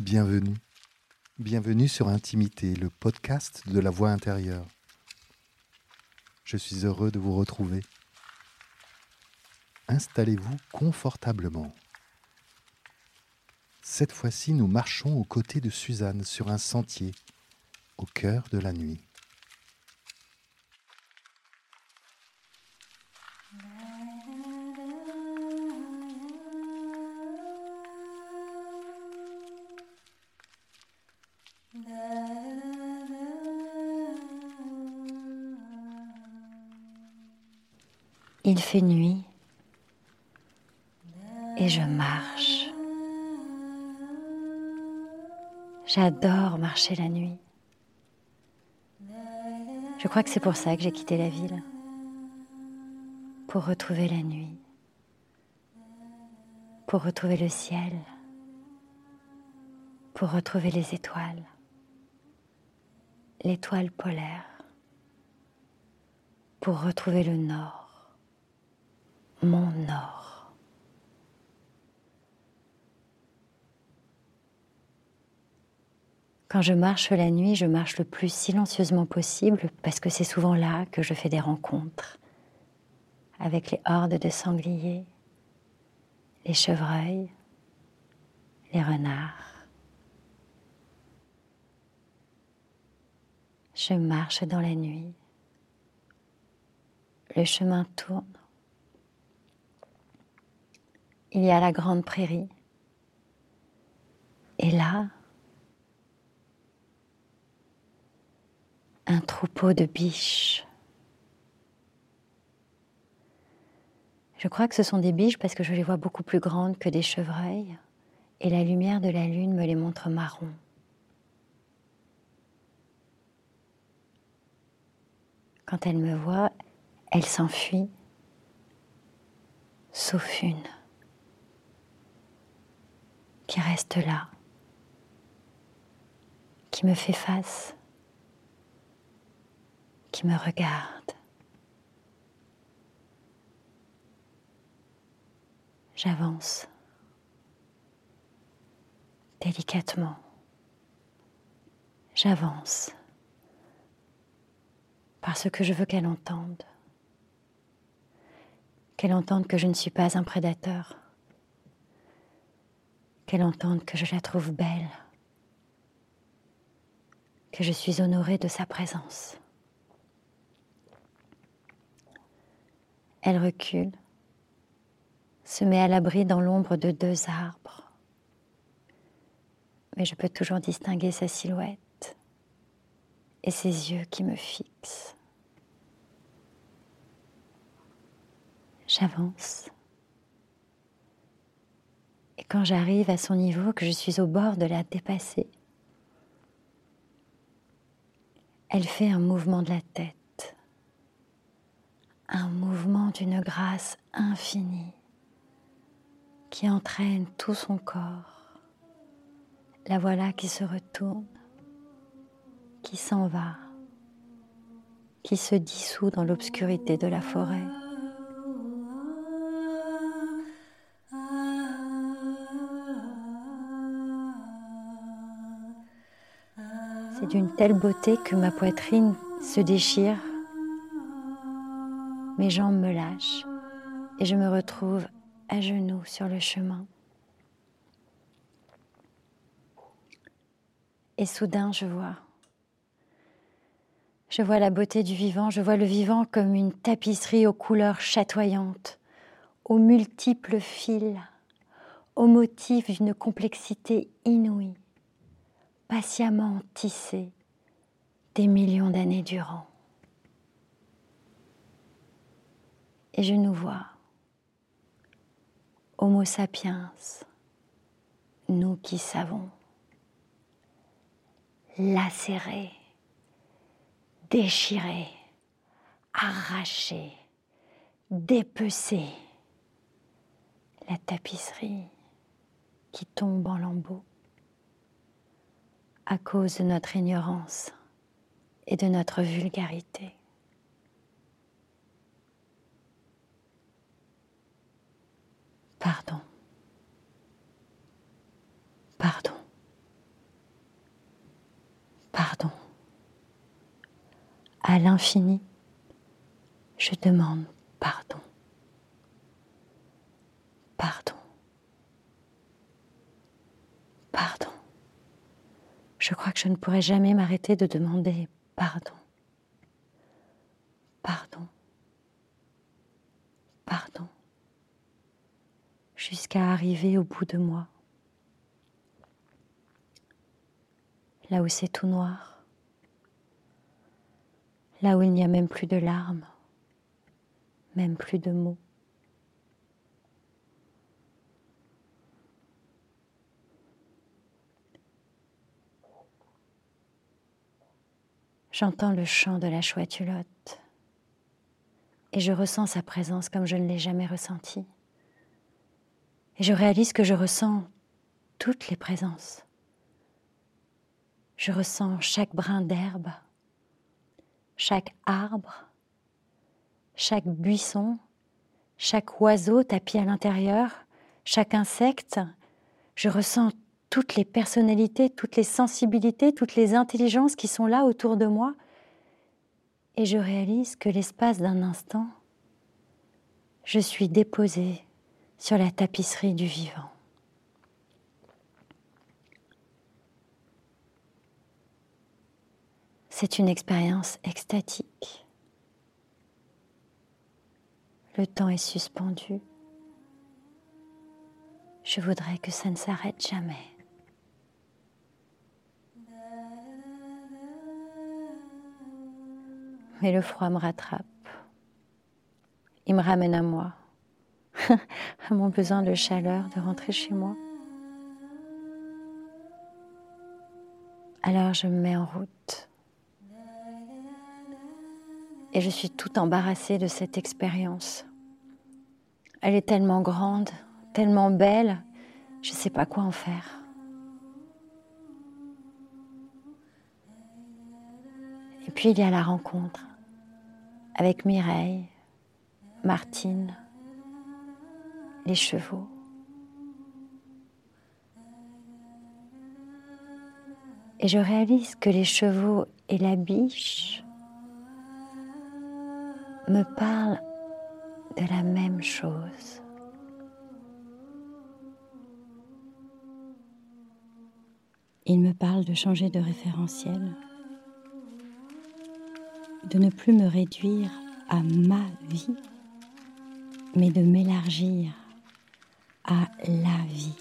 Bienvenue. Bienvenue sur Intimité, le podcast de la voix intérieure. Je suis heureux de vous retrouver. Installez-vous confortablement. Cette fois-ci, nous marchons aux côtés de Suzanne sur un sentier, au cœur de la nuit. Il fait nuit et je marche. J'adore marcher la nuit. Je crois que c'est pour ça que j'ai quitté la ville. Pour retrouver la nuit. Pour retrouver le ciel. Pour retrouver les étoiles. L'étoile polaire. Pour retrouver le nord mon nord. Quand je marche la nuit, je marche le plus silencieusement possible parce que c'est souvent là que je fais des rencontres avec les hordes de sangliers, les chevreuils, les renards. Je marche dans la nuit. Le chemin tourne il y a la grande prairie. Et là, un troupeau de biches. Je crois que ce sont des biches parce que je les vois beaucoup plus grandes que des chevreuils et la lumière de la lune me les montre marron. Quand elles me voient, elles s'enfuient, sauf une qui reste là, qui me fait face, qui me regarde. J'avance délicatement. J'avance parce que je veux qu'elle entende. Qu'elle entende que je ne suis pas un prédateur qu'elle entende que je la trouve belle, que je suis honorée de sa présence. Elle recule, se met à l'abri dans l'ombre de deux arbres, mais je peux toujours distinguer sa silhouette et ses yeux qui me fixent. J'avance quand j'arrive à son niveau, que je suis au bord de la dépasser, elle fait un mouvement de la tête, un mouvement d'une grâce infinie qui entraîne tout son corps. La voilà qui se retourne, qui s'en va, qui se dissout dans l'obscurité de la forêt. D'une telle beauté que ma poitrine se déchire, mes jambes me lâchent et je me retrouve à genoux sur le chemin. Et soudain, je vois. Je vois la beauté du vivant, je vois le vivant comme une tapisserie aux couleurs chatoyantes, aux multiples fils, aux motifs d'une complexité inouïe patiemment tissé des millions d'années durant. Et je nous vois, Homo sapiens, nous qui savons, lacérer, déchirer, arracher, dépecer la tapisserie qui tombe en lambeaux à cause de notre ignorance et de notre vulgarité. Pardon. Pardon. Pardon. À l'infini, je demande Je crois que je ne pourrai jamais m'arrêter de demander pardon. Pardon. Pardon. Jusqu'à arriver au bout de moi. Là où c'est tout noir. Là où il n'y a même plus de larmes. Même plus de mots. J'entends le chant de la chouette et je ressens sa présence comme je ne l'ai jamais ressentie. Et je réalise que je ressens toutes les présences. Je ressens chaque brin d'herbe, chaque arbre, chaque buisson, chaque oiseau tapis à l'intérieur, chaque insecte. Je ressens toutes les personnalités, toutes les sensibilités, toutes les intelligences qui sont là autour de moi. Et je réalise que l'espace d'un instant, je suis déposée sur la tapisserie du vivant. C'est une expérience extatique. Le temps est suspendu. Je voudrais que ça ne s'arrête jamais. Mais le froid me rattrape. Il me ramène à moi, à mon besoin de chaleur, de rentrer chez moi. Alors je me mets en route. Et je suis tout embarrassée de cette expérience. Elle est tellement grande, tellement belle, je ne sais pas quoi en faire. Et puis il y a la rencontre avec Mireille, Martine, les chevaux. Et je réalise que les chevaux et la biche me parlent de la même chose. Ils me parlent de changer de référentiel de ne plus me réduire à ma vie, mais de m'élargir à la vie.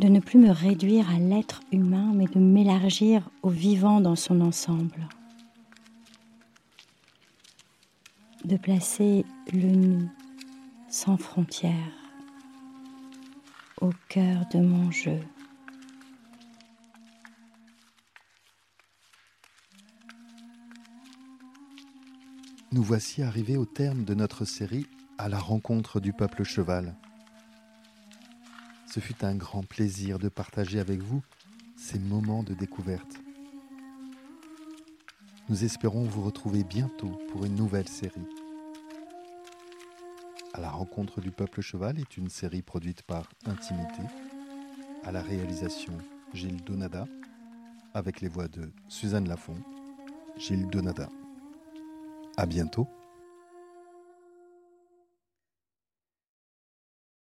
De ne plus me réduire à l'être humain, mais de m'élargir au vivant dans son ensemble. De placer le nous sans frontières au cœur de mon jeu. Nous voici arrivés au terme de notre série à la rencontre du peuple cheval. Ce fut un grand plaisir de partager avec vous ces moments de découverte. Nous espérons vous retrouver bientôt pour une nouvelle série. À la rencontre du peuple cheval est une série produite par Intimité, à la réalisation Gilles Donada, avec les voix de Suzanne Lafont, Gilles Donada. À bientôt